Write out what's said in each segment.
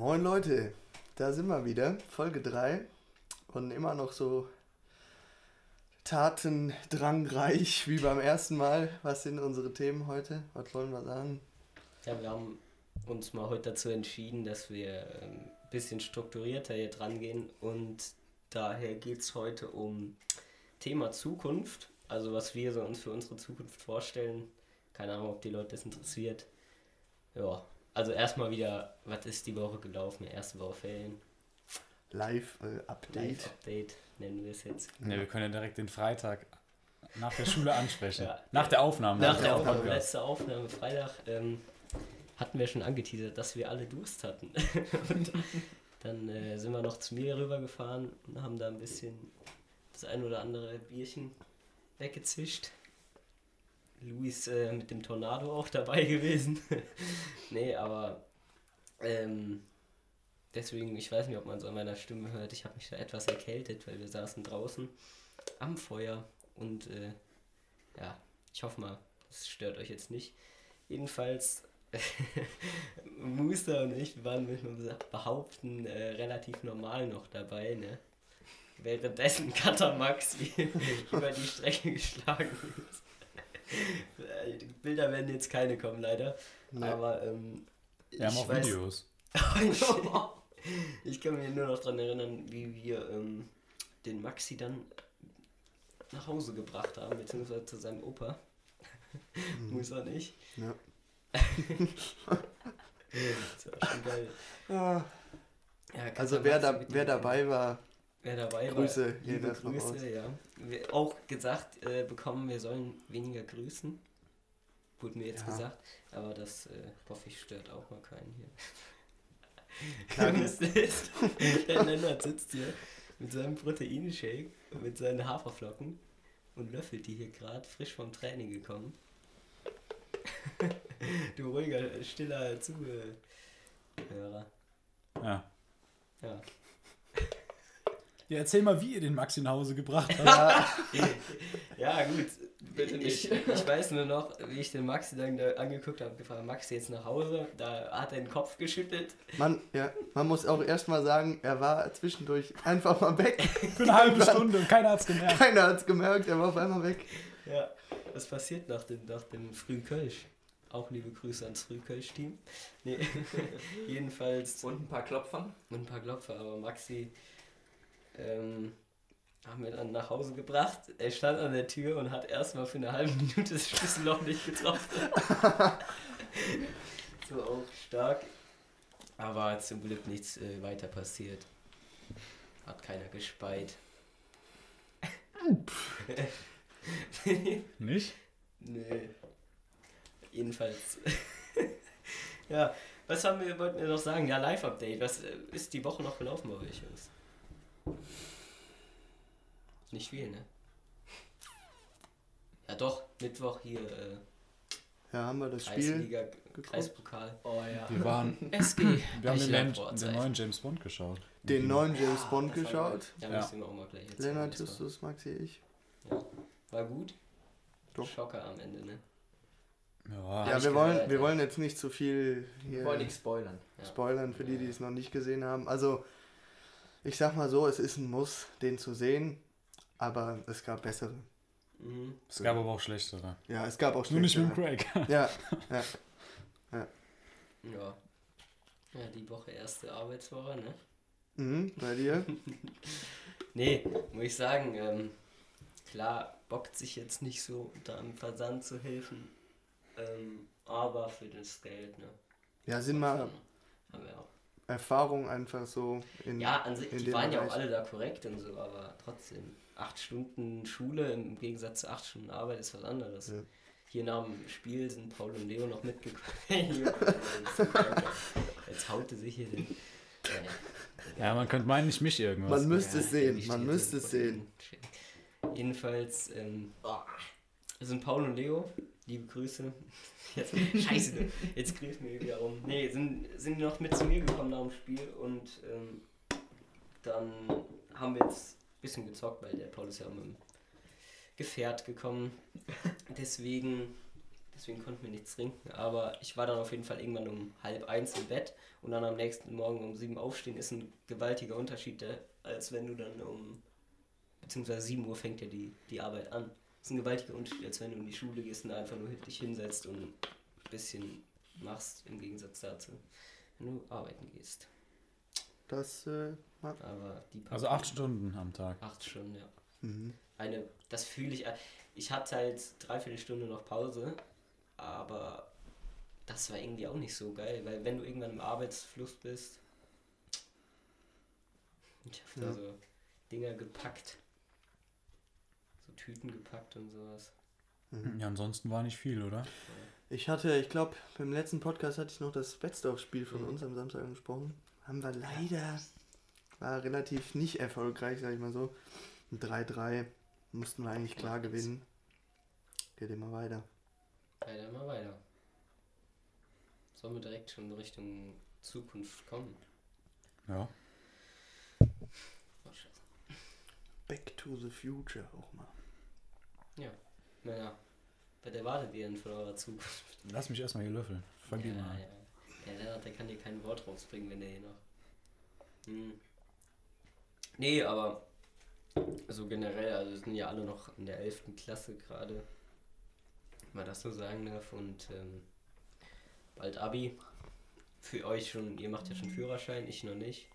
Moin Leute, da sind wir wieder, Folge 3 und immer noch so tatendrangreich wie beim ersten Mal. Was sind unsere Themen heute? Was wollen wir sagen? Ja, wir haben uns mal heute dazu entschieden, dass wir ein bisschen strukturierter hier dran gehen und daher geht es heute um Thema Zukunft, also was wir so uns für unsere Zukunft vorstellen. Keine Ahnung, ob die Leute das interessiert. Ja, also erstmal wieder, was ist die Woche gelaufen? Erste Woche Ferien. Live-Update. Äh, Live-Update nennen wir es jetzt. Ne, wir können ja direkt den Freitag nach der Schule ansprechen. ja. Nach der Aufnahme. Nach der Aufnahme, letzte Aufnahme, Freitag, ähm, hatten wir schon angeteasert, dass wir alle Durst hatten. und dann äh, sind wir noch zu mir rübergefahren und haben da ein bisschen das ein oder andere Bierchen weggezischt. Luis äh, mit dem Tornado auch dabei gewesen. nee, aber ähm, deswegen, ich weiß nicht, ob man so an meiner Stimme hört. Ich habe mich da etwas erkältet, weil wir saßen draußen am Feuer und äh, ja, ich hoffe mal, das stört euch jetzt nicht. Jedenfalls, Muster und ich waren, muss man behaupten, äh, relativ normal noch dabei, ne? Währenddessen Maxi über die Strecke geschlagen ist. Bilder werden jetzt keine kommen, leider. Nee. Aber ähm, wir haben auch weiß, Videos. ich kann mich nur noch daran erinnern, wie wir ähm, den Maxi dann nach Hause gebracht haben, beziehungsweise zu seinem Opa. Mhm. Muss er nicht. Ja. das war schon geil. Ja, also wer, da, wer dabei war, Wer dabei Grüße, war, liebe Grüße, ja. Wir auch gesagt äh, bekommen, wir sollen weniger grüßen. Wurde mir jetzt ja. gesagt, aber das äh, hoffe ich stört auch mal keinen hier. der Lennart sitzt hier mit seinem Proteinshake und mit seinen Haferflocken und löffelt die hier gerade frisch vom Training gekommen. du ruhiger, stiller Zuhörer. Ja. Ja. Ja, erzähl mal, wie ihr den Maxi nach Hause gebracht habt. ja, gut. Bitte nicht. Ich, ich, weiß nur noch, wie ich den Maxi dann da angeguckt habe, gefragt, Maxi jetzt nach Hause, da hat er den Kopf geschüttelt. Man, ja, man muss auch erstmal sagen, er war zwischendurch einfach mal weg. Für eine halbe Stunde und keiner hat es gemerkt. Keiner hat es gemerkt, er war auf einmal weg. Ja, was passiert nach dem, nach dem frühen Kölsch? Auch liebe Grüße ans Frühkölsch-Team. Nee, jedenfalls. Und ein paar Klopfer. Und ein paar Klopfer, aber Maxi ähm, haben wir dann nach Hause gebracht. Er stand an der Tür und hat erstmal für eine halbe Minute das Schlüsselloch nicht getroffen. so auch stark. Aber zum Glück nichts äh, weiter passiert. Hat keiner gespeit. nicht? Nee. Jedenfalls. ja, was haben wir, wollten wir noch sagen? Ja, Live-Update. Was äh, ist die Woche noch gelaufen bei euch, Jungs? Nicht viel, ne? Ja doch, Mittwoch hier. Äh, ja, haben wir das Kreisliga, Spiel Kreispokal. Oh ja. Wir waren. SG. Wir haben den, den, neuen James Bond geschaut. Den neuen James Bond ja, geschaut. Ja, ja. müssen wir auch mal gleich erzählen. Lennart Justus, Maxi, ich. Ja. War gut. Doch. Schocker am Ende, ne? Ja, ja wir, wollen, wir wollen jetzt nicht zu viel hier wir wollen nicht spoilern. Spoilern für die, die es noch nicht gesehen haben. Also, ich sag mal so, es ist ein Muss, den zu sehen, aber es gab bessere. Mhm. Es gab aber auch schlechtere. Ja, es gab auch schlechtere. Nur nicht mit Craig. ja, ja, ja. Ja. Ja, die Woche erste Arbeitswoche, ne? Mhm, bei dir? nee, muss ich sagen, ähm, klar, bockt sich jetzt nicht so, da im Versand zu helfen, ähm, aber für das Geld, ne? Ja, sind wir. Haben wir auch. Erfahrung einfach so in Ja, an sich, die waren Bereich. ja auch alle da korrekt und so, aber trotzdem. Acht Stunden Schule im Gegensatz zu acht Stunden Arbeit ist was anderes. Ja. Hier nach dem Spiel sind Paul und Leo noch mitgekommen. Jetzt haute sich hier den. Ja, ja, man könnte meinen, ich mich irgendwas. Man müsste ja, es sehen, man müsste es sehen. Jedenfalls ähm, sind Paul und Leo, liebe Grüße, Jetzt, scheiße, jetzt griff mir wieder um. Nee, sind, sind noch mit zu mir gekommen nach dem Spiel und ähm, dann haben wir jetzt ein bisschen gezockt, weil der Paul ist ja mit dem Gefährt gekommen. Deswegen, deswegen konnten wir nichts trinken. Aber ich war dann auf jeden Fall irgendwann um halb eins im Bett und dann am nächsten Morgen um sieben aufstehen ist ein gewaltiger Unterschied, äh, als wenn du dann um, beziehungsweise sieben Uhr fängt ja die, die Arbeit an. Das ist ein gewaltiger Unterschied, als wenn du in die Schule gehst und einfach nur dich hinsetzt und ein bisschen machst, im Gegensatz dazu, wenn du arbeiten gehst. Das, äh, ja. Aber die Also acht Stunden am Tag. Acht Stunden, ja. Mhm. Eine, das fühle ich. Ich hatte halt dreiviertel Stunde noch Pause, aber das war irgendwie auch nicht so geil, weil wenn du irgendwann im Arbeitsfluss bist, ich habe da Ja. so Dinger gepackt, Tüten gepackt und sowas. Mhm. Ja, ansonsten war nicht viel, oder? Ich hatte, ich glaube, beim letzten Podcast hatte ich noch das Betzdorf-Spiel von Mhm. uns am Samstag angesprochen. Haben wir leider, war relativ nicht erfolgreich, sag ich mal so. Ein 3-3 mussten wir eigentlich klar gewinnen. Geht immer weiter. Weiter mal weiter. Sollen wir direkt schon Richtung Zukunft kommen? Ja. Oh. Back to the future auch mal. Naja, was erwartet ihr denn von eurer Zukunft? Lass mich erstmal hier löffeln. Fang ja, die mal an. ja. ja, Lennart, der kann dir kein Wort rausbringen, wenn der hier noch. Hm. Nee, aber so generell, also wir sind ja alle noch in der 11. Klasse gerade, wenn man das so sagen darf, und ähm, bald Abi. Für euch schon, ihr macht ja schon Führerschein, ich noch nicht.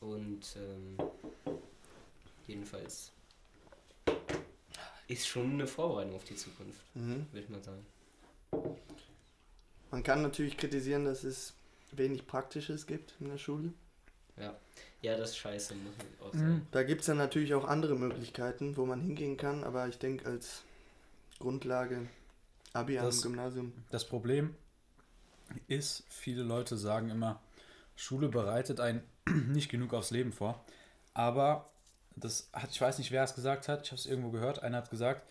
Und ähm, jedenfalls ist schon eine Vorbereitung auf die Zukunft, Mhm. würde ich mal sagen. Man kann natürlich kritisieren, dass es wenig Praktisches gibt in der Schule. Ja, das ist scheiße, muss man auch Mhm. sagen. Da gibt es dann natürlich auch andere Möglichkeiten, wo man hingehen kann, aber ich denke als Grundlage Abi am Gymnasium. Das Problem ist, viele Leute sagen immer, Schule bereitet einen nicht genug aufs Leben vor. Aber das hat, ich weiß nicht, wer es gesagt hat, ich habe es irgendwo gehört, einer hat gesagt,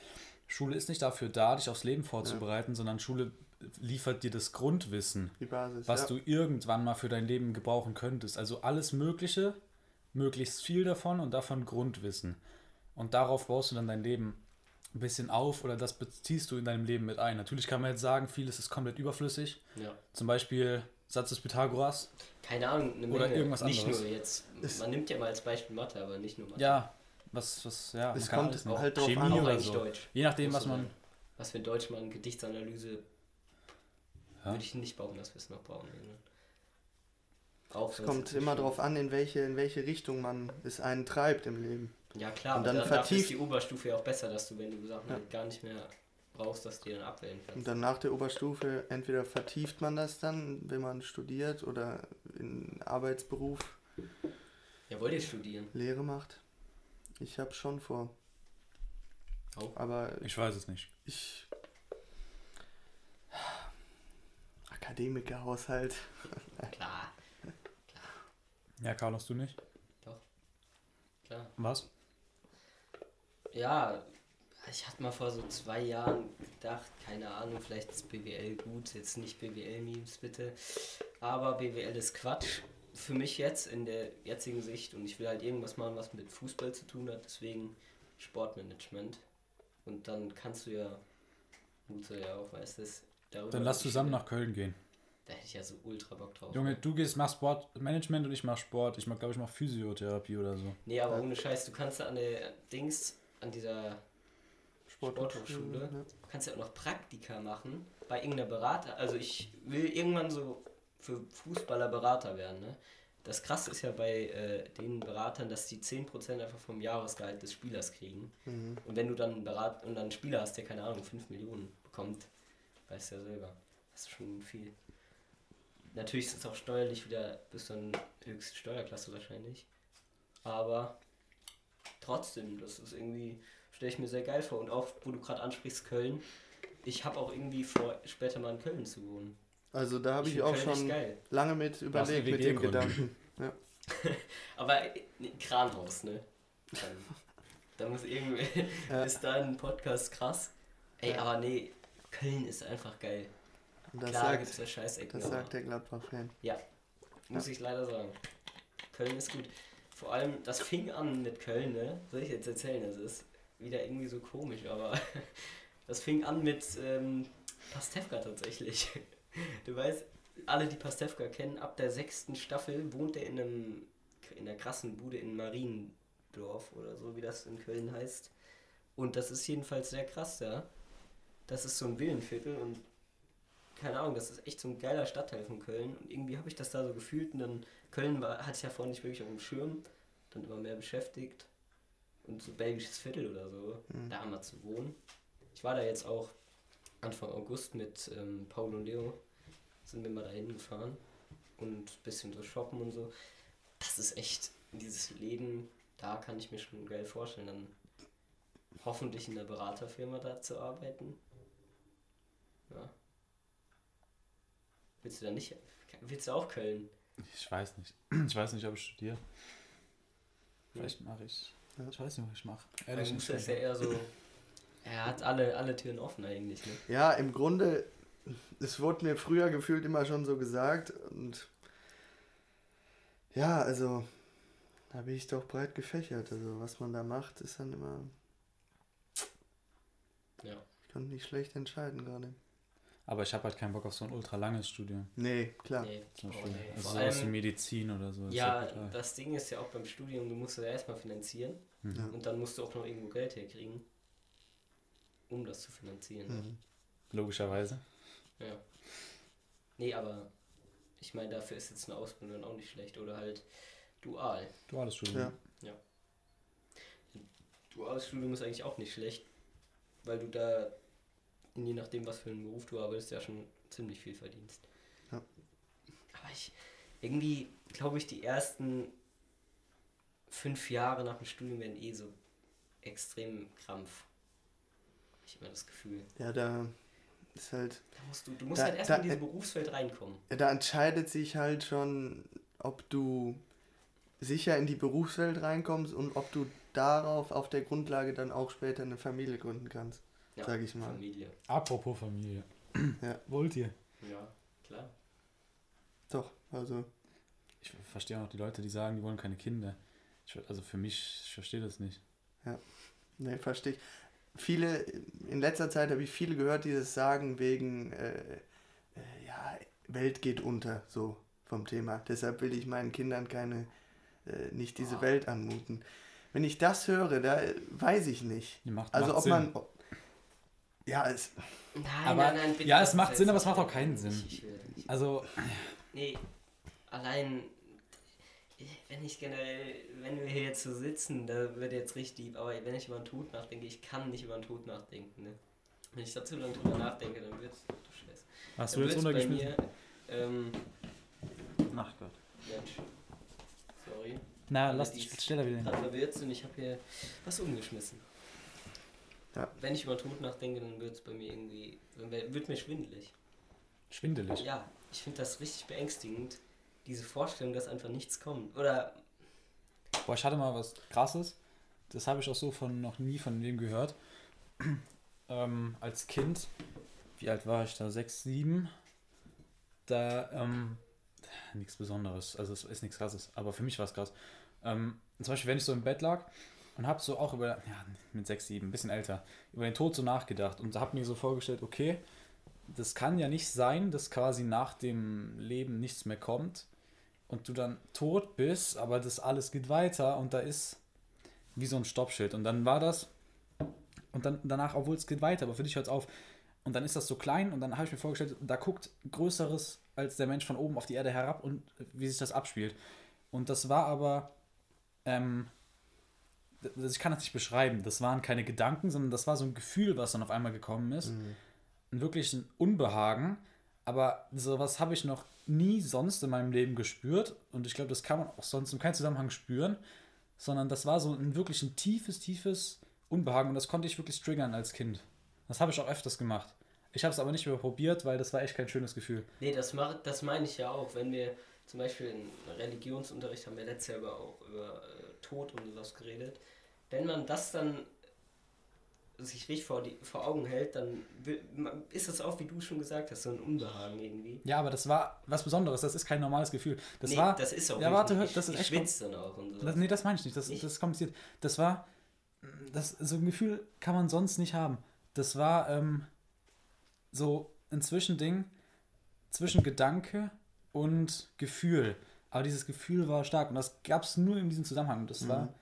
Schule ist nicht dafür da, dich aufs Leben vorzubereiten, sondern Schule liefert dir das Grundwissen, Basis. was ja. du irgendwann mal für dein Leben gebrauchen könntest. Also alles Mögliche, möglichst viel davon und davon Grundwissen. Und darauf baust du dann dein Leben ein bisschen auf oder das beziehst du in deinem Leben mit ein. Natürlich kann man jetzt sagen, vieles ist komplett überflüssig. Ja. Zum Beispiel Satz des Pythagoras. Keine Ahnung, eine Oder Menge. irgendwas nicht anderes. nur jetzt. Es- man nimmt ja mal als Beispiel Mathe, aber nicht nur Mathe. Ja, was, was, ja. Es kommt alles nehmen. halt drauf Chemie an. auch oder so. Deutsch. Je nachdem, was man. Was für Deutsch man Gedichtsanalyse Ja. würde ich nicht behaupten, dass wir es noch brauchen. irgendwann. Auch Es kommt immer schon- darauf an, in welche, in welche Richtung man es einen treibt im Leben. Ja klar, Und aber dann dann vertieft- die Oberstufe ja auch besser, dass du, wenn du Sachen Ja. halt gar nicht mehr brauchst, dass du die dann abwählen kannst. Und dann nach der Oberstufe entweder vertieft man das dann, wenn man studiert oder in Arbeitsberuf Ja, wollt ihr studieren? Lehre macht. Ich habe schon vor. Auch. Aber Ich weiß es nicht. ich. Akademikerhaushalt. Klar, Ja, Carlos, du nicht? klar. Was? Ja, ich hatte mal vor so zwei Jahren gedacht, keine Ahnung, vielleicht ist BWL gut, jetzt nicht BWL-Memes bitte, aber BWL ist Quatsch für mich jetzt in der jetzigen Sicht und ich will halt irgendwas machen, was mit Fußball zu tun hat, deswegen Sportmanagement und dann kannst du ja, gut so ja auch, weißt du, darüber Dann lass zusammen nach Köln gehen. Da hätte ich ja so ultra Bock drauf. Junge, du gehst, machst Sportmanagement und ich mach Sport. Ich mach, glaube ich, mach Physiotherapie oder so. Nee, aber ohne Scheiß, du kannst an der Dings, an dieser Sporthochschule. Ja. Du kannst ja auch noch Praktika machen bei irgendeiner Berater. Also ich will irgendwann so für Fußballer Berater werden. Ne? Das krasse ist ja bei äh, den Beratern, dass die 10% einfach vom Jahresgehalt des Spielers kriegen. Mhm. Und wenn du dann einen, Berat und dann einen Spieler hast, der keine Ahnung 5 Millionen bekommt, weißt du ja selber. Das ist schon viel. Natürlich ist es auch steuerlich wieder bis dann höchste Steuerklasse wahrscheinlich. Aber trotzdem, das ist irgendwie, stelle ich mir sehr geil vor. Und auch, wo du gerade ansprichst, Köln. Ich habe auch irgendwie vor, später mal in Köln zu wohnen. Also da habe ich, find auch Köln schon geil. lange mit überlegt mit dem. Gedanken. Aber ein Kranhaus, ne? Dann, da muss irgendwie. Ja. Ist da ein Podcast krass? Ey, Ja. aber nee, Köln ist einfach geil. Und das Klar gibt's sagt, ja Scheißecken. das sagt der Gladbach-Fan. Muss ich leider sagen. Köln ist gut. Vor allem, das fing an mit Köln, ne? Soll ich jetzt erzählen? Das ist wieder irgendwie so komisch, aber das fing an mit, ähm, Pastewka tatsächlich. Du weißt, alle, die Pastewka kennen, ab der sechsten Staffel wohnt er in einem in der krassen Bude in Mariendorf oder so, wie das in Köln heißt. Und das ist jedenfalls sehr krass da. Das ist so ein Villenviertel und keine Ahnung, das ist echt so ein geiler Stadtteil von Köln. Und irgendwie habe ich das da so gefühlt und dann Köln war, hatte ich ja vorhin nicht wirklich auf dem Schirm, dann immer mehr beschäftigt. Und so belgisches Viertel oder so, Mhm. da mal zu wohnen. Ich war da jetzt auch Anfang August mit ähm, Paul und Leo, sind wir mal dahin gefahren und ein bisschen so shoppen und so. Das ist echt, dieses Leben, da kann ich mir schon geil vorstellen, dann hoffentlich in der Beraterfirma da zu arbeiten. Ja. Willst du da nicht, willst du auch Köln? Ich weiß nicht. Ich weiß nicht, ob ich studiere. Vielleicht mache ich. Ja. Ich weiß nicht, was ich mache. Ehrlich ist ja eher so, er hat alle, alle Türen offen eigentlich, ne? Ja, im Grunde, es wurde mir früher gefühlt immer schon so gesagt und ja, also da bin ich doch breit gefächert. Also was man da macht, ist dann immer, Ja. ich konnte nicht schlecht entscheiden gerade. Aber ich habe halt keinen Bock auf so ein ultra langes Studium. Nee, klar. Nee, Zum oh, Beispiel. nee. Also Vor sowas wie allem, Medizin oder so. ja, das Ding ist ja auch beim Studium, du musst es ja erstmal finanzieren Mhm. Ja. und dann musst du auch noch irgendwo Geld herkriegen, um das zu finanzieren. Mhm. Logischerweise. Ja. Nee, aber ich meine, dafür ist jetzt eine Ausbildung auch nicht schlecht oder halt dual. Duales Studium. Ja. Duales Studium ist eigentlich auch nicht schlecht, weil du da, je nachdem, was für einen Beruf du arbeitest, ja schon ziemlich viel verdienst. Ja. Aber ich, irgendwie glaube ich, die ersten fünf Jahre nach dem Studium werden eh so extrem krampf. Hab Ich immer das Gefühl. Ja, da ist halt, Da musst du, du musst Da- halt erstmal in dieses Berufsfeld reinkommen. ja, da entscheidet sich halt schon, ob du sicher in die Berufswelt reinkommst und ob du darauf, auf der Grundlage dann auch später eine Familie gründen kannst, Ja, sag ich mal. Familie. Apropos Familie. Ja. Wollt ihr? Ja, klar. Doch, also, Ich verstehe auch noch die Leute, die sagen, die wollen keine Kinder. Ich, also für mich, ich verstehe das nicht. ne, verstehe ich. Viele, in letzter Zeit habe ich viele gehört, die das sagen wegen, äh, äh, ja, Welt geht unter, so vom Thema. Deshalb will ich meinen Kindern keine, äh, nicht diese Ah. Welt anmuten. Wenn ich das höre, da äh, weiß ich nicht. Die macht, Also macht ob Sinn. man, ja, es, Nein, Aber- bitte ja, es mach macht Sinn, aber es macht auch nicht. keinen Sinn. Ich will das nicht. Also, Nee, allein, wenn ich generell, wenn wir hier jetzt so sitzen, da wird jetzt richtig aber wenn ich über den Tod nachdenke, ich kann nicht über den Tod nachdenken, ne? Wenn ich da zu lange drüber nachdenke, dann wird's, du Scheiße. hast Dann du jetzt wird's bei runtergeschmissen? mir, ähm, Ach Gott. Mensch, sorry. Na, lass die dich schneller wieder hin. gerade verwirrt sind, ich habe hier was umgeschmissen. Ja. Wenn ich über den Tod nachdenke, dann wird es bei mir irgendwie, wird mir schwindelig. Schwindelig. Ja, ich finde das richtig beängstigend, diese Vorstellung, dass einfach nichts kommt. Oder, Boah, ich hatte mal was krasses. Das habe ich auch so von noch nie von wem gehört. ähm, als Kind, wie alt war ich da? Sechs, sieben. Da, ähm, nichts Besonderes. Also es ist nichts krasses. Aber für mich war es krass. Ähm, zum Beispiel, wenn ich so im Bett lag und habe so auch über, ja, mit sechs, sieben, ein bisschen älter, über den Tod so nachgedacht und habe mir so vorgestellt, okay, das kann ja nicht sein, dass quasi nach dem Leben nichts mehr kommt und du dann tot bist, aber das alles geht weiter und da ist wie so ein Stoppschild. Und dann war das, und dann danach, obwohl es geht weiter, aber für dich hört es auf. Und dann ist das so klein und dann habe ich mir vorgestellt, da guckt Größeres als der Mensch von oben auf die Erde herab und wie sich das abspielt. Und das war aber, ähm, ich kann das nicht beschreiben, das waren keine Gedanken, sondern das war so ein Gefühl, was dann auf einmal gekommen ist. Ein wirklich ein Unbehagen, aber sowas habe ich noch nie sonst in meinem Leben gespürt und ich glaube, das kann man auch sonst in keinem Zusammenhang spüren, sondern das war so ein wirklich ein tiefes, tiefes Unbehagen und das konnte ich wirklich triggern als Kind. Das habe ich auch öfters gemacht. Ich habe es aber nicht mehr probiert, weil das war echt kein schönes Gefühl. nee, das, mach, das meine ich ja auch. Wenn wir zum Beispiel in Religionsunterricht haben wir letztes Jahr über, auch über äh, Tod und sowas geredet. Wenn man das dann sich richtig vor, die, vor Augen hält, dann ist das auch, wie du schon gesagt hast, so ein Unbehagen irgendwie. Ja, aber das war was Besonderes, das ist kein normales Gefühl. Das nee, war, das ist auch ja, warte, ich, das ist ich echt schwitze dann auch und so. Das, nee, das meine ich nicht. Das, Nicht? das ist kompliziert. Das war, das, so ein Gefühl kann man sonst nicht haben. Das war ähm, so, ein Zwischending zwischen Gedanke und Gefühl. Aber dieses Gefühl war stark und das gab es nur in diesem Zusammenhang. Und das war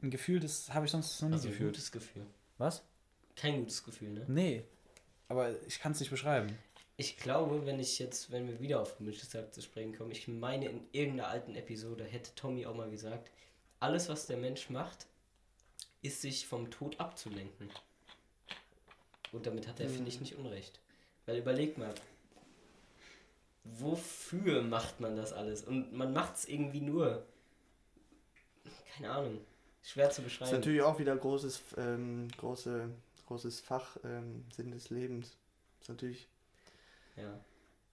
ein Gefühl, das habe ich sonst noch nie Also ein gefühlt. gutes Gefühl. Was? Kein gutes Gefühl, ne? Nee. Aber ich kann es nicht beschreiben. Ich glaube, wenn ich jetzt, wenn wir wieder auf gemischtes Hack zu sprechen kommen, ich meine, in irgendeiner alten Episode hätte Tommy auch mal gesagt, alles, was der Mensch macht, ist sich vom Tod abzulenken. Und damit hat er, finde ich, nicht unrecht. Weil überleg mal, wofür macht man das alles? Und man macht es irgendwie nur. Keine Ahnung. Schwer zu Das ist beschreiben. natürlich auch wieder großes, ähm, große, großes Fach, ähm, Sinn des Lebens. Das ist natürlich, Ja.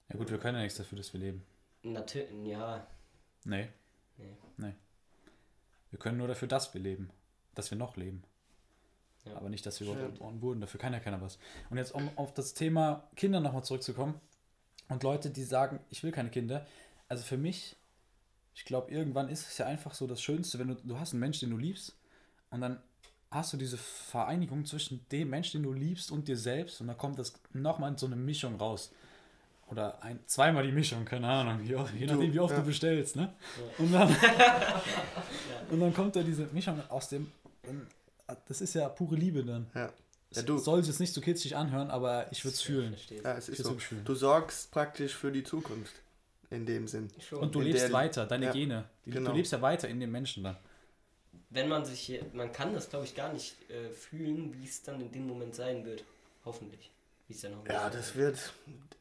Ja gut, wir können ja nichts dafür, dass wir leben. Natürlich, ja. Nee. Nee. Nee. Wir können nur dafür, dass wir leben. Dass wir noch leben. Ja. Aber nicht, dass wir überhaupt geboren wurden. Dafür kann ja keiner was. Und jetzt, um auf das Thema Kinder nochmal zurückzukommen. Und Leute, die sagen, ich will keine Kinder. Also für mich, ich glaube, irgendwann ist es ja einfach so das Schönste, wenn du, du hast einen Mensch, den du liebst. Und dann hast du diese Vereinigung zwischen dem Mensch, den du liebst und dir selbst. Und dann kommt das nochmal in so eine Mischung raus. Oder ein, zweimal die Mischung, keine Ahnung, je Du, nachdem, wie oft ja. du bestellst, ne? Und dann, und dann kommt da diese Mischung aus dem, das ist ja pure Liebe dann. ja. Es Ja, du. soll sich jetzt nicht so kitschig anhören, aber ich würde es fühlen. Ja, es ist so. fühlen. Du sorgst praktisch für die Zukunft. In dem Sinn. Schon. Und du In lebst der- weiter, deine ja, Gene. Die, genau. Du lebst ja weiter in dem Menschen dann. wenn man sich hier, man kann das glaube ich gar nicht äh, fühlen, wie es dann in dem Moment sein wird. Hoffentlich. Wie es dann hoffentlich Ja, das wird. wird.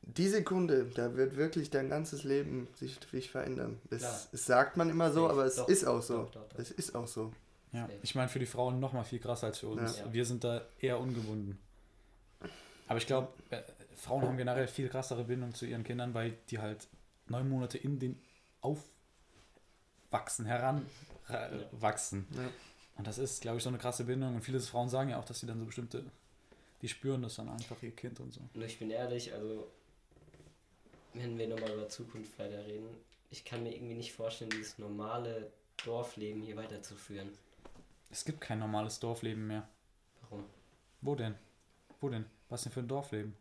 Die Sekunde, da wird wirklich dein ganzes Leben sich, sich verändern. Das, Klar. das sagt man immer so, aber es Doch. ist auch so. Doch, doch, doch. Es ist auch so. Ja. Ich meine, für die Frauen noch mal viel krasser als für uns. Ja. Wir sind da eher ungebunden. Aber ich glaube, äh, Frauen haben generell viel krassere Bindung zu ihren Kindern, weil die halt neun Monate in den Aufwachsen, heranwachsen. Ja. Und das ist, glaube ich, so eine krasse Bindung. Und viele Frauen sagen ja auch, dass sie dann so bestimmte, die spüren das dann einfach ihr Kind und so. Und ich bin ehrlich, also wenn wir nochmal über Zukunft weiter reden, ich kann mir irgendwie nicht vorstellen, dieses normale Dorfleben hier weiterzuführen. Es gibt kein normales Dorfleben mehr. Warum? Wo denn? Wo denn? Was denn für ein Dorfleben?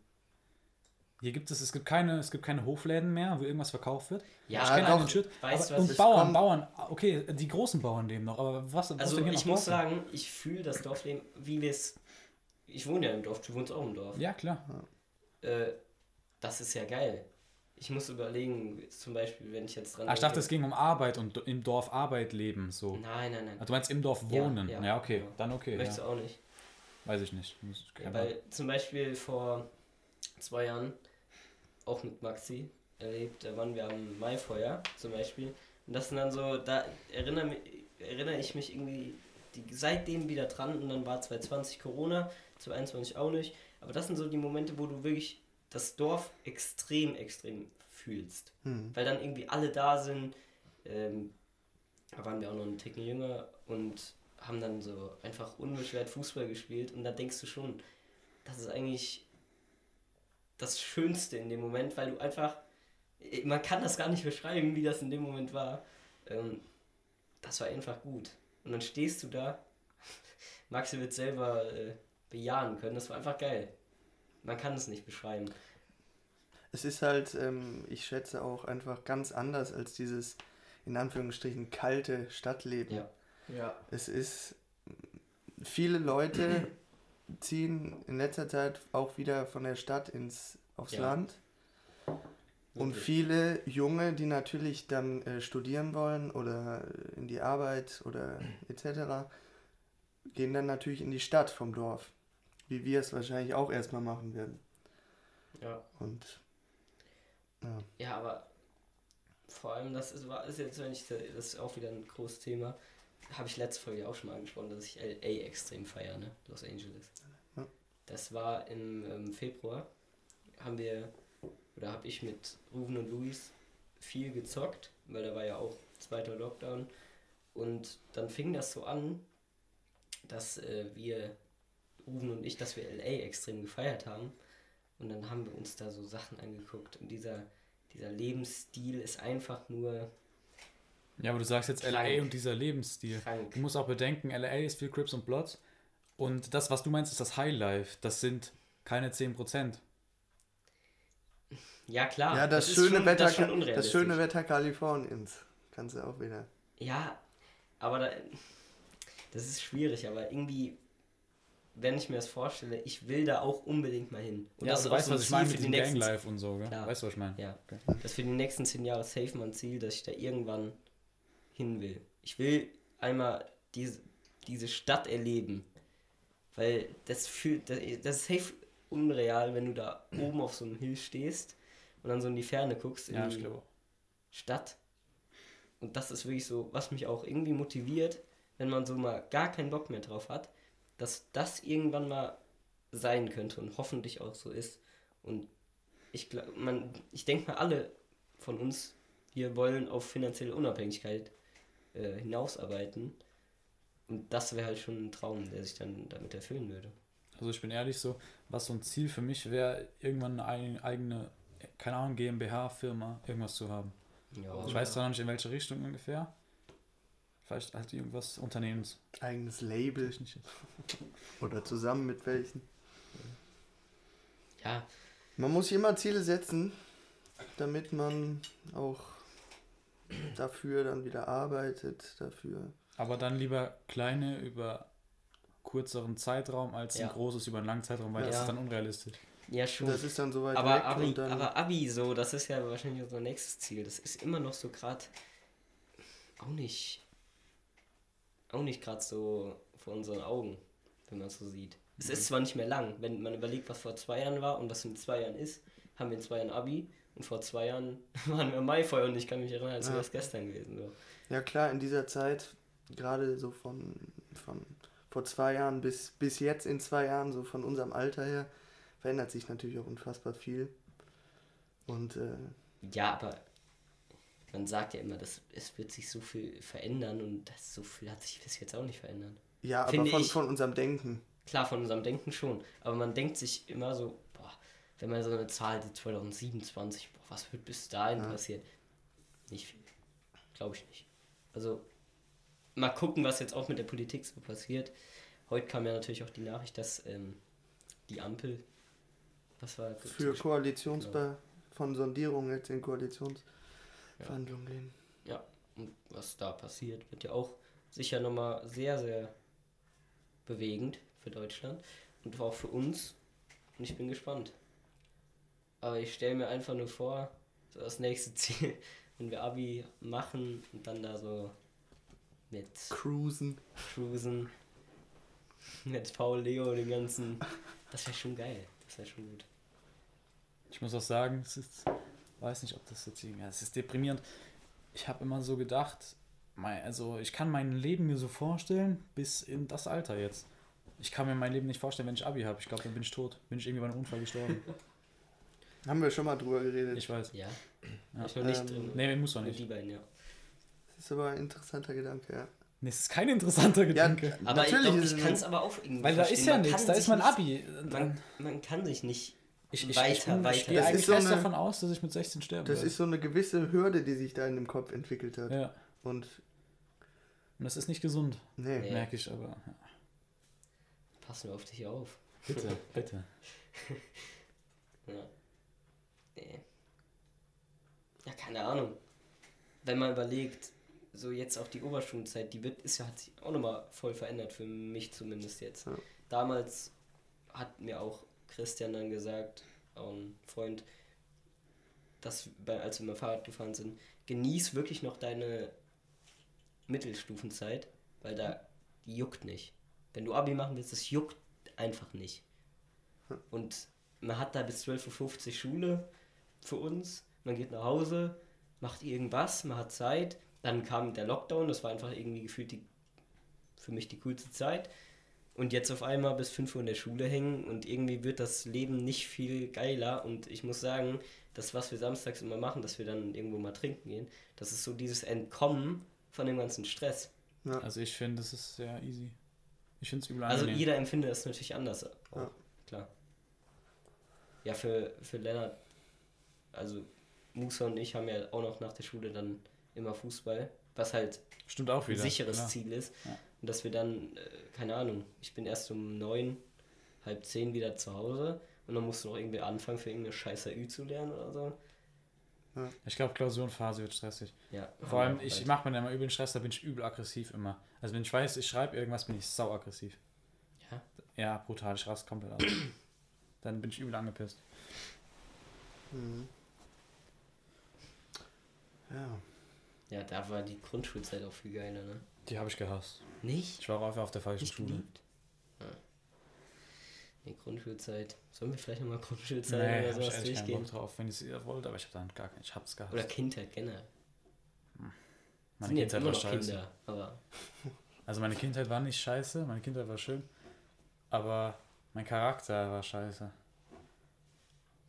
Hier gibt es, es gibt keine, es gibt keine Hofläden mehr, wo irgendwas verkauft wird. Ja, ich kenne einen Schild. Weißt aber, was und Bauern, kommt- Bauern, okay, die großen Bauern leben noch, aber was, was Also denn hier ich muss sagen, ich fühle das Dorfleben, wie wir es. Ich wohne ja im Dorf, du wohnst auch im Dorf. Ja, klar. Äh, das ist ja geil. Ich muss überlegen, zum Beispiel, wenn ich jetzt dran Ah, ich dachte, es ging um Arbeit und im Dorf Arbeit leben, so. Nein, nein, nein. Ah, Du meinst im Dorf Ja, wohnen? Ja, ja, okay, genau. dann okay. Möchtest Ja. du auch nicht? Weiß ich nicht. Ja, weil zum Beispiel vor zwei Jahren, auch mit Maxi, erlebt, da waren wir am Maifeuer zum Beispiel. Und das sind dann so, da erinnere, erinnere ich mich irgendwie die, seitdem wieder dran und dann war 2020 Corona, 2021 auch nicht. Aber das sind so die Momente, wo du wirklich das Dorf extrem, extrem fühlst. Hm. Weil dann irgendwie alle da sind. Ähm, da waren wir auch noch einen Ticken jünger und haben dann so einfach unbeschwert Fußball gespielt. Und da denkst du schon, das ist eigentlich das Schönste in dem Moment, weil du einfach, äh, man kann das gar nicht beschreiben, wie das in dem Moment war. Ähm, das war einfach gut. Und dann stehst du da, Maxi wird selber äh, bejahen können, das war einfach geil. Man kann es nicht beschreiben. Es ist halt, ähm, ich schätze auch einfach ganz anders als dieses in Anführungsstrichen kalte Stadtleben. Ja. Ja. Es ist, viele Leute ziehen in letzter Zeit auch wieder von der Stadt ins, aufs Ja. Land. Und Wirklich. viele Junge, die natürlich dann äh, studieren wollen oder in die Arbeit oder etc., gehen dann natürlich in die Stadt vom Dorf. Wie wir es wahrscheinlich auch erstmal machen werden. Ja. Und ja. Ja, aber vor allem, das ist, ist jetzt, wenn ich, das ist auch wieder ein großes Thema, habe ich letzte Folge auch schon mal angesprochen, dass ich LA extrem feiere, ne? Los Angeles. Ja. Das war im ähm, Februar, haben wir, oder habe ich mit Ruven und Luis viel gezockt, weil da war ja auch zweiter Lockdown. Und dann fing das so an, dass äh, wir, Ruven und ich, dass wir LA extrem gefeiert haben. Und dann haben wir uns da so Sachen angeguckt. Und dieser, dieser Lebensstil ist einfach nur Ja, aber du sagst jetzt Krank. LA und dieser Lebensstil. krank. Du musst auch bedenken, LA ist viel Crips und Bloods. Und das, was du meinst, ist das Highlife. Das sind keine 10%. Ja, klar. ja, das, ist schöne schon, Wetter, das, das schöne Wetter Kaliforniens. Kannst du auch wieder. Ja, aber da, das ist schwierig, aber irgendwie, wenn ich mir das vorstelle, ich will da auch unbedingt mal hin. Und ja, das du ist auch weißt, so ein was ich Ziel meine für die nächsten Ganglife und so, gell? Klar. Weißt du, was ich meine? Ja. Okay. Das ist für die nächsten zehn Jahre safe mein Ziel, dass ich da irgendwann hin will. Ich will einmal diese, diese Stadt erleben. Weil das fühlt, das das ist safe unreal, wenn du da oben auf so einem Hill stehst und dann so in die Ferne guckst, in Ja, die. Stadt. Und das ist wirklich so, was mich auch irgendwie motiviert, wenn man so mal gar keinen Bock mehr drauf hat, dass das irgendwann mal sein könnte und hoffentlich auch so ist. Und ich glaube, man, ich denke mal, alle von uns hier wollen auf finanzielle Unabhängigkeit äh, hinausarbeiten. Und das wäre halt schon ein Traum, der sich dann damit erfüllen würde. Also ich bin ehrlich so, was so ein Ziel für mich wäre, irgendwann eine eigene, keine Ahnung, GmbH, Firma, irgendwas zu haben. Ja, Ich weiß zwar noch nicht in welche Richtung ungefähr. Vielleicht halt irgendwas Unternehmens. Eigenes Label oder zusammen mit welchen. ja, Man muss sich immer Ziele setzen, damit man auch dafür dann wieder arbeitet, dafür. Aber dann lieber kleine über kürzeren Zeitraum als Ja. ein großes über einen langen Zeitraum, weil das Ja. ist dann unrealistisch. ja schon. Das ist dann so weit aber weg Abi, dann. aber Abi so, das ist ja wahrscheinlich unser nächstes Ziel. Das ist immer noch so gerade auch nicht auch nicht gerade so vor unseren Augen, wenn man es so sieht. Es ist zwar nicht mehr lang, wenn man überlegt, was vor zwei Jahren war und was in zwei Jahren ist, haben wir in zwei Jahren Abi und vor zwei Jahren waren wir im Maifeuer und ich kann mich erinnern, als Ja. wäre es gestern gewesen. So. Ja klar, in dieser Zeit, gerade so von, von vor zwei Jahren bis, bis jetzt in zwei Jahren, so von unserem Alter her, verändert sich natürlich auch unfassbar viel. Und äh, Ja, aber man sagt ja immer, dass es wird sich so viel verändern und das so viel hat sich bis jetzt auch nicht verändert. ja, aber Finde von, ich- von unserem Denken. Klar, von unserem Denken schon. Aber man denkt sich immer so, boah, wenn man so eine Zahl sieht, 2027, boah, was wird bis dahin Ja. passieren? Nicht viel. Glaube ich nicht. Also, mal gucken, was jetzt auch mit der Politik so passiert. Heute kam ja natürlich auch die Nachricht, dass ähm, die Ampel, was war Für Koalitionsbe von Sondierungen jetzt in Koalitionsverhandlungen gehen. und was da passiert, wird ja auch sicher nochmal sehr, sehr bewegend für Deutschland und auch für uns. Und ich bin gespannt. Aber ich stelle mir einfach nur vor, so das nächste Ziel, wenn wir Abi machen und dann da so mit Cruisen. Cruisen, mit Paul Leo, den ganzen. Das wäre schon geil. Das wäre schon gut. Ich muss auch sagen, es ist, weiß nicht, ob das jetzt irgendwie, ja, es ist deprimierend. Ich habe immer so gedacht, mein, also ich kann mein Leben mir so vorstellen, bis in das Alter jetzt. Ich kann mir mein Leben nicht vorstellen, wenn ich Abi habe. Ich glaube, dann bin ich tot. Bin ich irgendwie bei einem Unfall gestorben. Haben wir schon mal drüber geredet. Ich weiß. Ja. Ja. Ich noch nicht Ähm, drin. Nee, muss doch nicht. die beiden, ja. Das ist aber ein interessanter Gedanke, ja. Nee, es ist kein interessanter Gedanke. Aber ich, natürlich ich es kann es aber auch irgendwie weil da ist verstehen. ja Man nichts, da ist mein nicht- Abi. Man, man kann sich nicht Ich, ich, weiter, ich, bin- weiter. ich gehe Das ist eigentlich so fest eine- davon aus, dass ich mit 16 sterbe. Das ist so eine gewisse Hürde, die sich da in dem Kopf entwickelt hat. ja. Und Und das ist nicht gesund, nee, Nee. merke ich aber. Ja. Passen wir auf dich auf. Bitte, bitte. Ja. Nee. Ja, keine Ahnung. Wenn man überlegt, so jetzt auch die Oberschulzeit, die wird, ist ja, hat sich auch nochmal voll verändert, für mich zumindest jetzt. Ja. Damals hat mir auch Christian dann gesagt, auch ein Freund, dass bei, als wir mit dem Fahrrad gefahren sind, genieß wirklich noch deine Mittelstufenzeit, weil da die juckt nicht. Wenn du Abi machen willst, das juckt einfach nicht. Und man hat da bis 12.50 Uhr Schule für uns. Man geht nach Hause, macht irgendwas, man hat Zeit. Dann kam der Lockdown, das war einfach irgendwie gefühlt die, für mich die coolste Zeit. Und jetzt auf einmal bis 5 Uhr in der Schule hängen und irgendwie wird das Leben nicht viel geiler. Und ich muss sagen, das, was wir samstags immer machen, dass wir dann irgendwo mal trinken gehen, das ist so dieses Entkommen von dem ganzen Stress. Also ich finde, das ist sehr easy. Ich finde es übel Also angenehm. jeder empfindet das natürlich anders. Auch, Ja. Klar. Ja, für, für Lennart, also Musa und ich haben ja auch noch nach der Schule dann immer Fußball, was halt Stimmt auch ein wieder. sicheres klar. Ziel ist. Ja. Und dass wir dann, äh, keine Ahnung, ich bin erst um neun, halb zehn wieder zu Hause und dann musst du noch irgendwie anfangen, für irgendeine scheiße Ü zu lernen oder so. Ich glaube, Klausurenphase wird stressig. Ja. Vor allem, Ja, ich mache mir dann immer übel Stress, da bin ich übel aggressiv immer. Also wenn ich weiß, ich schreibe irgendwas, bin ich sau aggressiv. Ja. Ja, brutal, ich raste komplett aus. dann bin ich übel angepisst. Mhm. Ja. Ja, da war die Grundschulzeit auch viel geiler, ne? Die habe ich gehasst. Nicht? Ich war auch einfach auf der falschen Nicht Schule. geliebt? Ja. Die Grundschulzeit. Sollen wir vielleicht nochmal Grundschulzeit Nee, oder ich sowas keinen durchgehen? Bock drauf, wenn ich es wollte, aber ich habe dann gar keinen, ich hab's gehasst. Oder Kindheit generell. meine sind Kindheit war scheiße. Kinder, aber Also meine Kindheit war nicht scheiße, meine Kindheit war schön, aber mein Charakter war scheiße.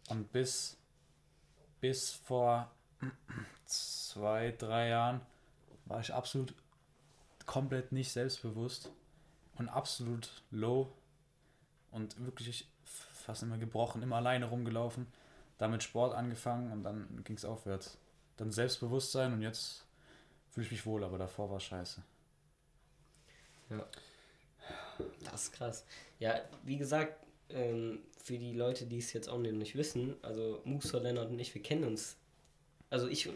Und bis, bis vor zwei, drei Jahren war ich absolut komplett nicht selbstbewusst und absolut low und wirklich fast immer gebrochen, immer alleine rumgelaufen, damit Sport angefangen und dann ging es aufwärts. Dann Selbstbewusstsein und jetzt fühle ich mich wohl, aber davor war scheiße. das ist krass. Ja, wie gesagt, ähm, für die Leute, die es jetzt auch nicht wissen, also Musa, Lennart und ich, wir kennen uns. Also ich,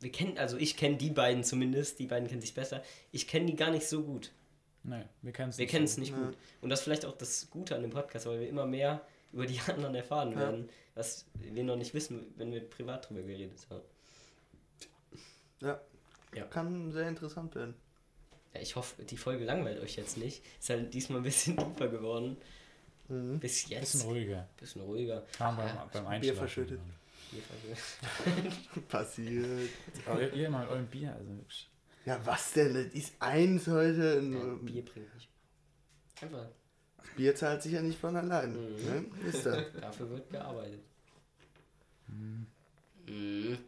wir kennen, also ich kenne die beiden zumindest, die beiden kennen sich besser. Ich kenne die gar nicht so gut. Nee, wir kennen es Wir kennen es nicht Ja. gut. Und das ist vielleicht auch das Gute an dem Podcast, weil wir immer mehr über die anderen erfahren Ja. werden, was wir noch nicht wissen, wenn wir privat drüber geredet haben. Ja. Ja. Kann sehr interessant werden. Ja, ich hoffe, die Folge langweilt euch jetzt nicht. Ist halt diesmal ein bisschen tiefer geworden. Mhm. Bis jetzt. Bisschen ruhiger. bisschen ruhiger. Kam beim, Ja, beim Bier Einschlafen. verschüttet. Hier- Passiert. Aber ihr, ihr immer mit eurem Bier, also wirklich. Ja, was denn? Das ist eins heute. Ja, Nur Bier bringt nicht. Einfach. Bier zahlt sich ja nicht von allein. Mhm. Ne? Ist da. Dafür wird gearbeitet. Hm. Mhm.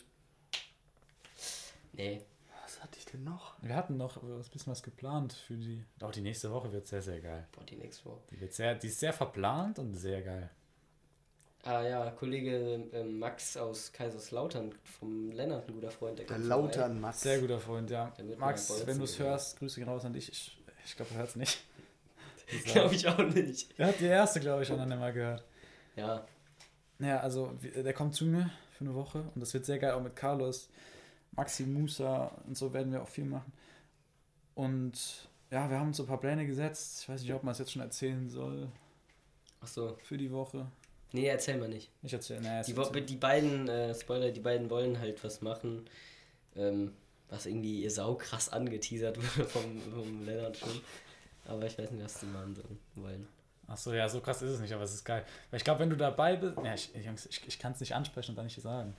Nee. Was hatte ich denn noch? Wir hatten noch ein bisschen was geplant für die. Auch die nächste Woche wird sehr, sehr geil. Boah, die nächste Woche. Die, wird sehr, die ist sehr verplant und sehr geil. Ah ja, Kollege ähm, Max aus Kaiserslautern vom Lennart, ein guter Freund. Der vorbei. Lautern Max. Sehr guter Freund, ja. Der mal Max, wenn du es hörst, Grüße gehen raus an dich. Ich, ich glaube, er hört es nicht. Glaube ich auch nicht. Er hat die erste, glaube ich, schon dann immer gehört. Ja, Ja, also der kommt zu mir für eine Woche und das wird sehr geil, auch mit Carlos, Maxi, Musa und so werden wir auch viel machen. Und ja, wir haben uns so ein paar Pläne gesetzt. Ich weiß nicht, ob man es jetzt schon erzählen soll ach so. für die Woche. Nee, erzähl mal nicht. Ich erzähle, naja, Die, wo- die beiden, äh, Spoiler, die beiden wollen halt was machen, ähm, was irgendwie ihr sau krass angeteasert wurde vom, vom Lennart schon. Aber ich weiß nicht, was die machen sollen, wollen. Achso, ja, so krass ist es nicht, aber es ist geil. Weil ich glaube, wenn du dabei bist, ja, ich, ich, ich, ich kann es nicht ansprechen und dann nicht sagen.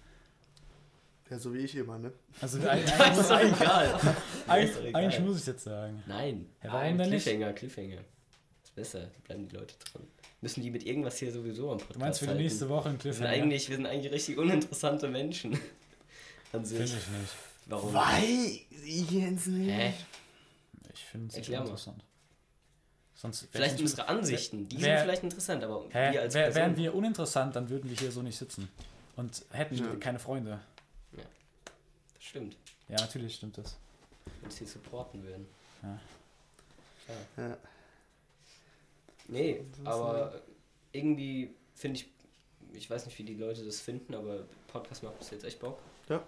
Ja, so wie ich immer, ne? Also eigentlich, Das eigentlich, ist doch egal. Eigentlich, egal. eigentlich muss ich es jetzt sagen. Nein. Ja, warum denn nicht? Cliffhanger, Cliffhanger. Ist besser, da bleiben die Leute dran. Müssen die mit irgendwas hier sowieso am Podcast Du meinst für die halten. nächste Woche ein wir sind, Cliffhanger? eigentlich, wir sind eigentlich richtig uninteressante Menschen. An Finde sich. ich nicht. Warum? Weiß ich jetzt nicht. Hä? Ich finde es interessant. Sonst wär ich Vielleicht unsere Ansichten, die wer- sind vielleicht interessant, aber Hä? wir als Wär, Person. wären wir uninteressant, dann würden wir hier so nicht sitzen. Und hätten Ja. keine Freunde. Das stimmt. Ja, natürlich stimmt das. uns hier supporten würden. Ja. Ja. Ja. Nee, aber irgendwie finde ich, ich weiß nicht, wie die Leute das finden, aber Podcast macht bis jetzt echt Bock.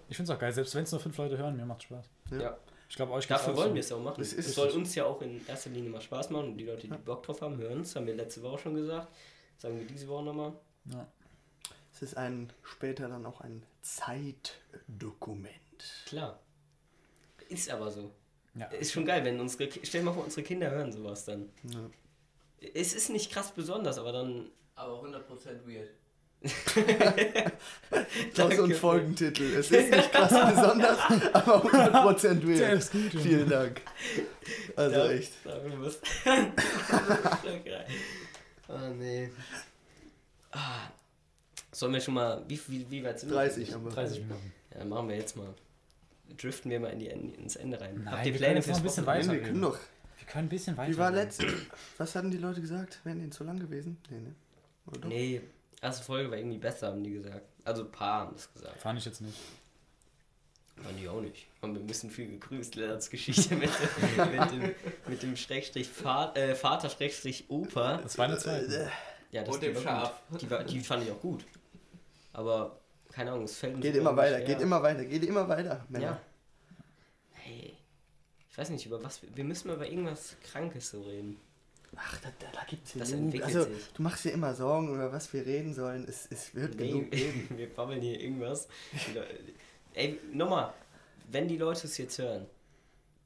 Ich finde es auch geil, selbst wenn es nur fünf Leute hören, mir macht Spaß. Ja. Ja. Ich glaube, euch Dafür auch wollen so. wir es auch machen. Es Es ist- soll uns ja auch in erster Linie mal Spaß machen und die Leute, die Bock drauf haben, hören es. Haben wir letzte Woche schon gesagt. Sagen wir diese Woche nochmal. Ja. Es ist ein später dann auch ein Zeitdokument. Klar. Ist aber so. Ja. Ist schon geil, wenn unsere, stell dir mal vor, unsere Kinder hören sowas dann. Ja. Es ist nicht krass besonders, aber dann. Aber 100% weird. Das ist Danke. ein Folgentitel. Es ist nicht krass besonders, aber 100% Der weird. ist gut. Vielen Dank. Also Ja, echt. Muss. okay. Oh nee. Ah. Sollen wir schon mal. Wie, wie, wie weit sind wir? 30 haben wir. 30 Minuten. Ja, dann machen wir jetzt mal. Driften wir mal in die, ins Ende rein. Nein, Habt ihr Pläne noch fürs ein bisschen Wochenende? weiter wir können doch. Wir können ein bisschen weiter. Wie war letzte? Was hatten die Leute gesagt? Wären die zu lang gewesen? Nee, ne? Oder doch? Nee, erste Folge war irgendwie besser, haben die gesagt. Also ein paar haben das gesagt. Fand ich jetzt nicht. Fand ich auch nicht. Haben wir ein bisschen viel gegrüßt, Lennarts Geschichte mit, mit dem, mit dem Schrägstrich Vater, äh, Vater Schrägstrich Opa. Das war eine zweite. Ja, das Und dem die war Schaf. Die, war, die fand ich auch gut. Aber, keine Ahnung, es fällt mir Geht immer weiter, schwer. geht immer weiter, geht immer weiter. Männer. Ja. Ich weiß nicht, über was. wir- müssen mal über irgendwas Krankes so reden. Ach, da, da, da gibt's hier Das genug. entwickelt Also, sich. du machst dir immer Sorgen, über was wir reden sollen. Es, es wird Nee, genug geben. wir babbeln hier irgendwas. Ey, nochmal, wenn die Leute es jetzt hören,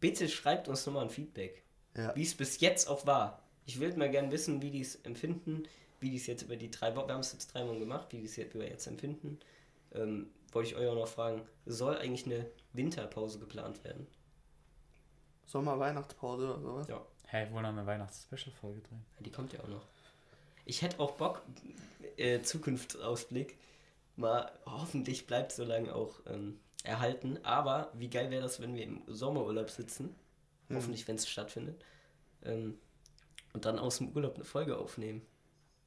bitte schreibt uns nochmal ein Feedback. Ja. Wie es bis jetzt auch war. Ich würde mal gerne wissen, wie die es empfinden, wie die es jetzt über die drei Wochen, wir haben es jetzt drei Wochen gemacht, wie die es jetzt über jetzt empfinden. Ähm, wollte ich euch auch noch fragen, soll eigentlich eine Winterpause geplant werden? Sommer, Weihnachtspause oder sowas. Ja. Hä, hey, wollen wir eine Weihnachts-Special-Folge drehen? Die kommt ja auch noch. Ich hätte auch Bock, äh, Zukunftsausblick, mal hoffentlich bleibt so lange auch ähm, erhalten. Aber wie geil wäre das, wenn wir im Sommerurlaub sitzen? Mhm. Hoffentlich, wenn es stattfindet. Ähm, und dann aus dem Urlaub eine Folge aufnehmen.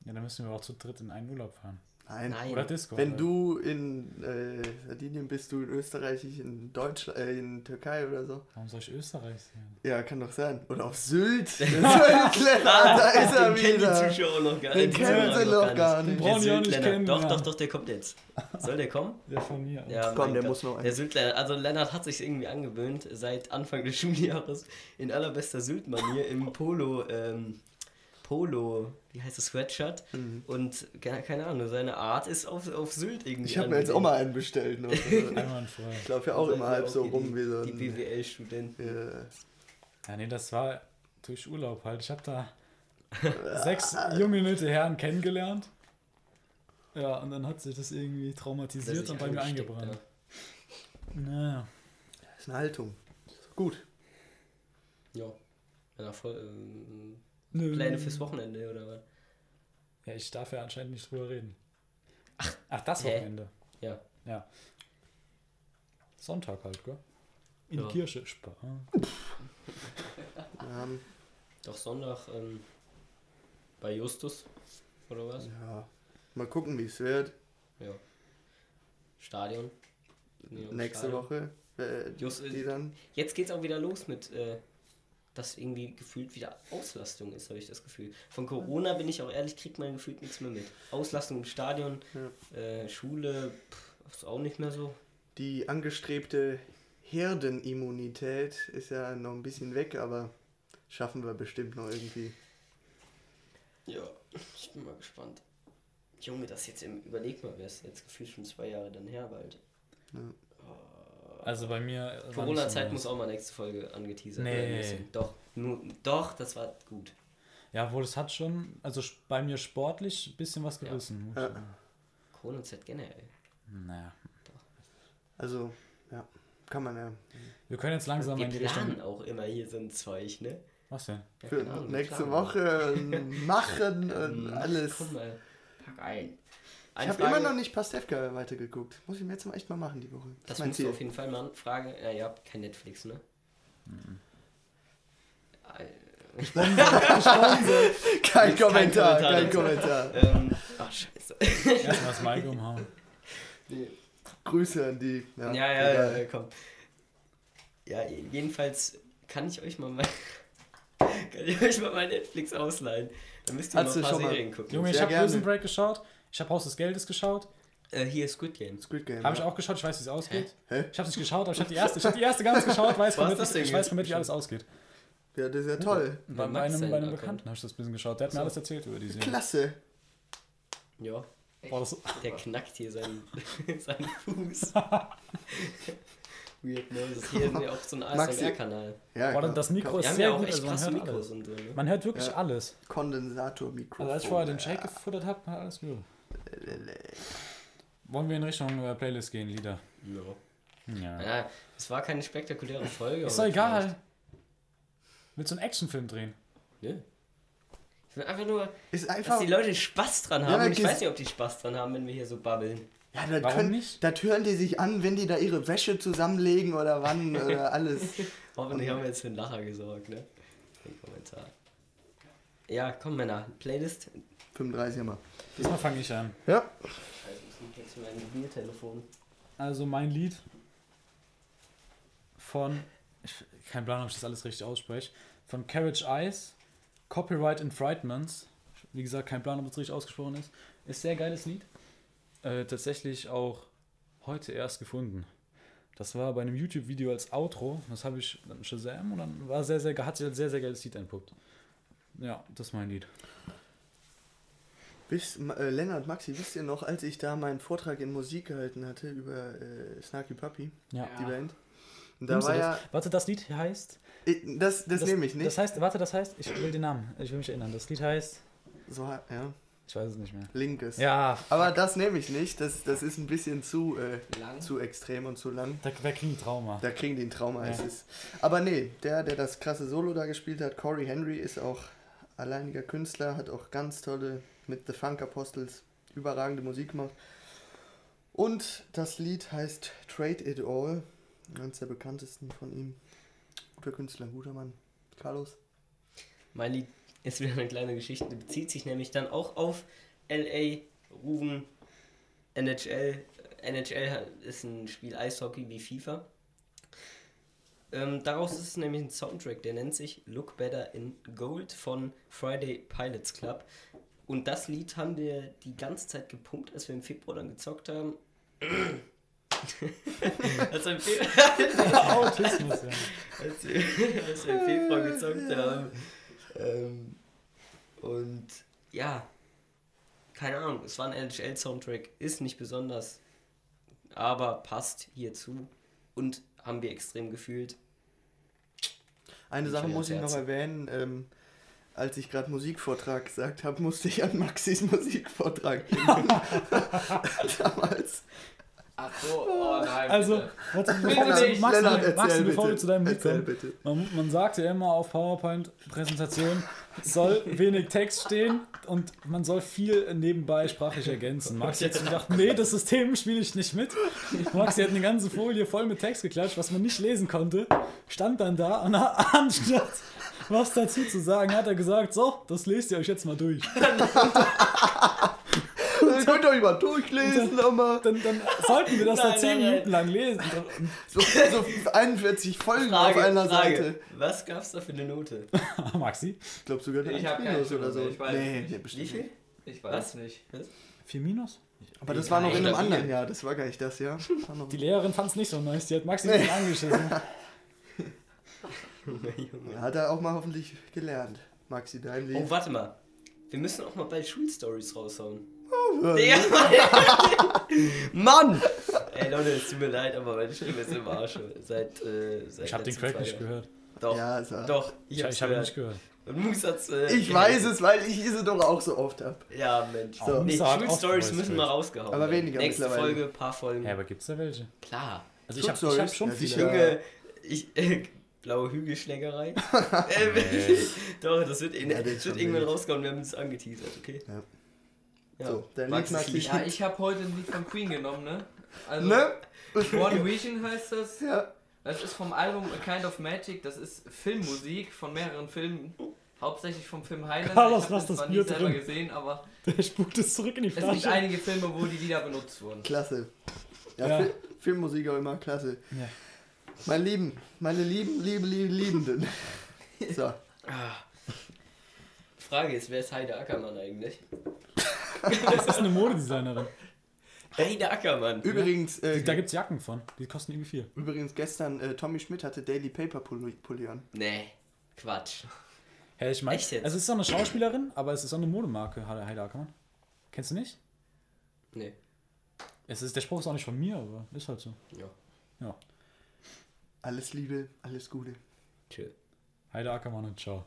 Ja, dann müssen wir auch zu dritt in einen Urlaub fahren. Nein. Nein. Oder Discord. Wenn halt. du in äh, Sardinien bist, du in Österreich, ich in Deutschland, äh, in Türkei oder so. Warum soll ich Österreich sein? Ja, kann doch sein. Oder auf Sylt. Der Söldner, da ist er Den kennen die wieder. Zuschauer noch gar Den nicht. die kennen sie noch gar nicht. Der Brauchen die auch nicht kennen, Doch, doch, doch, der kommt jetzt. Soll der kommen? Der von mir. Ja, Komm, der Gott. muss noch ein. Der Südländer, also Lennart hat sich irgendwie angewöhnt, seit Anfang des Schuljahres in allerbester Sylt-Manier im Polo, ähm, Polo, wie heißt das, Sweatshirt Mhm. und keine, Ahnung, seine Art ist auf, auf Sylt irgendwie. Ich habe mir jetzt auch mal einen bestellt. Noch. ich laufe ja auch Seid immer halb auch so die- rum wie so Die ein. BWL-Studenten. Ja. Ja, nee, das war durch Urlaub halt. Ich habe da sechs junge, nette Herren kennengelernt. Ja, und dann hat sich das irgendwie traumatisiert und bei mir eingebrannt. Naja. Das ist eine Haltung. Gut. Ja. ja. ja voll, ähm, Nö. Pläne fürs Wochenende oder was? Ja, ich darf ja anscheinend nicht drüber reden. Ach, das Hä? Wochenende. Ja. Ja. Sonntag halt, gell? In Ja. die Kirche. Spaß. Ähm, Doch Sonntag ähm, bei Justus oder was? ja. Mal gucken, wie es wird. Ja. Stadion. Nee, Nächste Stadion. Woche. Äh, Just, die dann. Jetzt geht's auch wieder los mit, äh, dass irgendwie gefühlt wieder Auslastung ist, habe ich das Gefühl. Von Corona bin ich auch ehrlich, kriegt man gefühlt nichts mehr mit. Auslastung im Stadion, äh, Schule, pff, ist auch nicht mehr so. Die angestrebte Herdenimmunität ist ja noch ein bisschen weg, aber schaffen wir bestimmt noch irgendwie. Ja, ich bin mal gespannt. Junge, das jetzt im, überleg mal, wer ist jetzt gefühlt schon zwei Jahre dann her bald. Ja. Also bei mir. Corona-Zeit muss auch mal nächste Folge angeteasert Nee. werden. müssen. Doch, nur, doch, das war gut. Ja, wohl, es hat schon, also bei mir sportlich ein bisschen was Ja. gerissen. Ja. sagen. Corona-Zeit generell. Naja. Also, ja, kann man ja. Wir können jetzt langsam Wir in die Richtung. planen auch immer hier so ein Zeug, ne? Was denn? Ja, Für wir nächste. Woche und machen und Ähm, alles. Guck mal, pack ein. Ich habe immer noch nicht Pastewka weitergeguckt. Muss ich mir jetzt mal echt mal machen die Woche. Das, Das musst du Ziel. auf jeden Fall machen. Frage, ja, ihr habt kein Netflix, ne? Äh, Kein Kein Kommentar, kein. Kommentar. ähm, ach, scheiße. Erstmal das Mike umhauen. Grüße an die. Ja, Ja, ja, ja, ja, komm. Ja, jedenfalls kann ich euch mal mein, kann ich euch mal mein Netflix ausleihen. Dann müsst ihr Hast mal ein du paar schon mal- Serien gucken. Junge, ich habe. Prison Break geschaut. Ich habe Haus des Geldes geschaut. Äh, hier ist Squid Game. Squid Game. Habe ich auch geschaut. Ich weiß, wie es ausgeht. Hä? Ich habe es nicht geschaut, aber ich habe die erste, ich habe die erste ganz geschaut. Weiß das denn ich weiß komplett, wie alles ausgeht. Ja, das ist ja toll. Bei, bei einem, bei einem. Bekannten habe ich das ein bisschen geschaut. Der hat mir So. alles erzählt über die Serie. Klasse. Ja, Boah, das, der knackt hier seinen, seinen Fuß. Weird Noises. Hier ist ja auch so ein. ASMR-Kanal. Ja, boah, das Mikro ist sehr ja auch gut. Also man hört Mikros alles. und so, ne? Man hört wirklich Ja. alles. Kondensatormikrofon. Also als ich vorher den Shake gefuttert habe, hat alles gehört. Wollen wir in Richtung äh, Playlist gehen, Lieder? No. Ja. Ja, es war keine spektakuläre Folge. Ist doch egal. Willst du einen Actionfilm drehen? vielleicht- Nö. Ich will einfach nur, Ist dass einfach. die Leute Spaß dran Ja, haben. aber und ich weiß nicht, ob die Spaß dran haben, wenn wir hier so babbeln. Ja, das, Warum können, nicht? das hören die sich an, wenn die da ihre Wäsche zusammenlegen oder wann oder alles. Hoffentlich haben wir jetzt für einen Lacher gesorgt, ne? Kommentar. Ja, komm Männer, Playlist. 35 immer. Diesmal fange ich an. Ja. Also mein. Also mein Lied von, ich, kein Plan, ob ich das alles richtig ausspreche, von Carriage Eyes, Copyright Infringements. Wie gesagt, kein Plan, ob es richtig ausgesprochen ist. Ist sehr geiles Lied. Äh, tatsächlich auch heute erst gefunden. Das war bei einem YouTube-Video als Outro. Das habe ich dann Shazam und dann war sehr, sehr, hat sich als sehr, sehr geiles Lied entpuppt. Ja, das ist mein Lied. Wisst, äh, Lennart, Maxi, wisst ihr noch, als ich da meinen Vortrag in Musik gehalten hatte über äh, Snarky Puppy, Ja. die Band? Da Nimmst war das? ja. Warte, das Lied heißt. Ich, das das, nehme ich nicht. Das heißt, warte, das heißt, ich will den Namen. Ich will mich erinnern. Das Lied heißt. so, ja, Ich weiß es nicht mehr. linkes. Ja, Aber das nehme ich nicht. Das, das ist ein bisschen zu, äh, Lang. zu extrem und zu lang. da, da kriegen die Trauma. Da kriegen die ein Trauma. Ja. Es ist. Aber nee, der, der das krasse Solo da gespielt hat, Corey Henry, ist auch alleiniger Künstler, hat auch ganz tolle mit The Funk Apostles überragende Musik gemacht. Und das Lied heißt Trade It All. Eines der bekanntesten von ihm. Guter Künstler, guter Mann. Carlos? Mein Lied ist wieder eine kleine Geschichte, bezieht sich nämlich dann auch auf LA, Ruven, NHL. NHL ist ein Spiel Eishockey wie FIFA. Ähm, daraus ist es nämlich ein Soundtrack, der nennt sich Look Better in Gold von Friday Pilots Club. Und das Lied haben wir die ganze Zeit gepumpt, als wir im Februar dann gezockt haben. als wir im Februar, Autismus, ja. als wir, als wir im Februar gezockt haben. Ähm, und ja, keine Ahnung, es war ein NHL-Soundtrack, ist nicht besonders, aber passt hierzu und haben wir extrem gefühlt. Eine Sache muss ich noch erwähnen. Ähm, als ich gerade Musikvortrag gesagt habe, musste ich an Maxis Musikvortrag denken. Damals. Ach so, oh nein. Also, bitte. warte, Bitte bevor, du, nicht. Max, Lennart, Max, bevor bitte. du zu deinem Lied kommst, bitte. man, man sagt ja immer auf PowerPoint-Präsentationen, soll wenig Text stehen und man soll viel nebenbei sprachlich ergänzen. Maxi hat sich gedacht, nee, das System spiele ich nicht mit. Maxi hat eine ganze Folie voll mit Text geklatscht, was man nicht lesen konnte, stand dann da und anstatt was dazu zu sagen, hat er gesagt, so, das lest ihr euch jetzt mal durch. Ihr könnt euch mal durchlesen, nochmal. Dann, dann sollten wir das da Nein, 10 nein, nein. Minuten lang lesen. So, so 41 Folgen auf einer Seite. was gab's da für eine Note? Maxi, Ich glaube sogar Ich ich hab keine Minus oder so. ich weiß nee, nicht. nee, Wie viel? Ich weiß Was? nicht. 4 Minus? Aber das war noch in einem anderen Jahr. Das war gar nicht das Jahr. Die Lehrerin fand es nicht so nice, die hat Maxi ein angeschissen. Hat er auch mal hoffentlich gelernt. Maxi, dein Oh, Leben. warte mal. Wir müssen auch mal bald Schulstories raushauen. Oh, Digga, Mann! Ey Leute, es tut mir leid, aber meine Stimme ist im Arsch. Seit, äh, seit Ich habe den Crack nicht gehört. Doch, Ja, es war- doch. Ich, Ich, habe ihn nicht gehört. Und Moose hat's, äh, Ich weiß es, weil ich diese doch auch so oft hab. Ja, Mensch. So. So, nee, Schulstories müssen mal rausgehauen Aber weniger Nächste. Folge, paar Folgen. Ja, aber gibt's da welche? Klar. Also ich habe hab schon? Ja, viele. Junge, ich, äh, blaue Hügelschlägerei. äh, Doch, das wird, in, Ja, das wird irgendwann rausgehauen, wir haben es angeteasert, okay? Ja. Ja. So, dein Max, Lied, Maxi. Ja, ich habe heute ein Lied von Queen genommen, ne? Also, Ne? One Vision heißt das. Ja. Das ist vom Album A Kind of Magic. Das ist Filmmusik von mehreren Filmen. Hauptsächlich vom Film Highlander. Carlos, ich habe das zwar Bier nie selber drin. gesehen, aber Der spuckt es zurück in die es gibt Flasche. einige Filme, wo die Lieder benutzt wurden. Klasse. Ja, Ja. Fi- Filmmusik auch immer klasse. Ja. Meine Lieben, meine lieben, liebe, liebe, Liebenden. So. Ah. Die Frage ist, wer ist Heide Ackermann eigentlich? Das ist eine Modedesignerin. Heide Ackermann. Übrigens, äh, Da gibt's Jacken von. Die kosten irgendwie viel. übrigens gestern, äh, Tommy Schmidt hatte Daily Paper Pulli Pulli an. Nee, Quatsch. Hä, ich meine, Echt jetzt? also es ist auch eine Schauspielerin, aber es ist auch eine Modemarke, Heide Ackermann. Kennst du nicht? Nee. Es ist, der Spruch ist auch nicht von mir, aber ist halt so. Ja. Ja. Alles Liebe, alles Gute. Tschö. Heide Ackermann und ciao.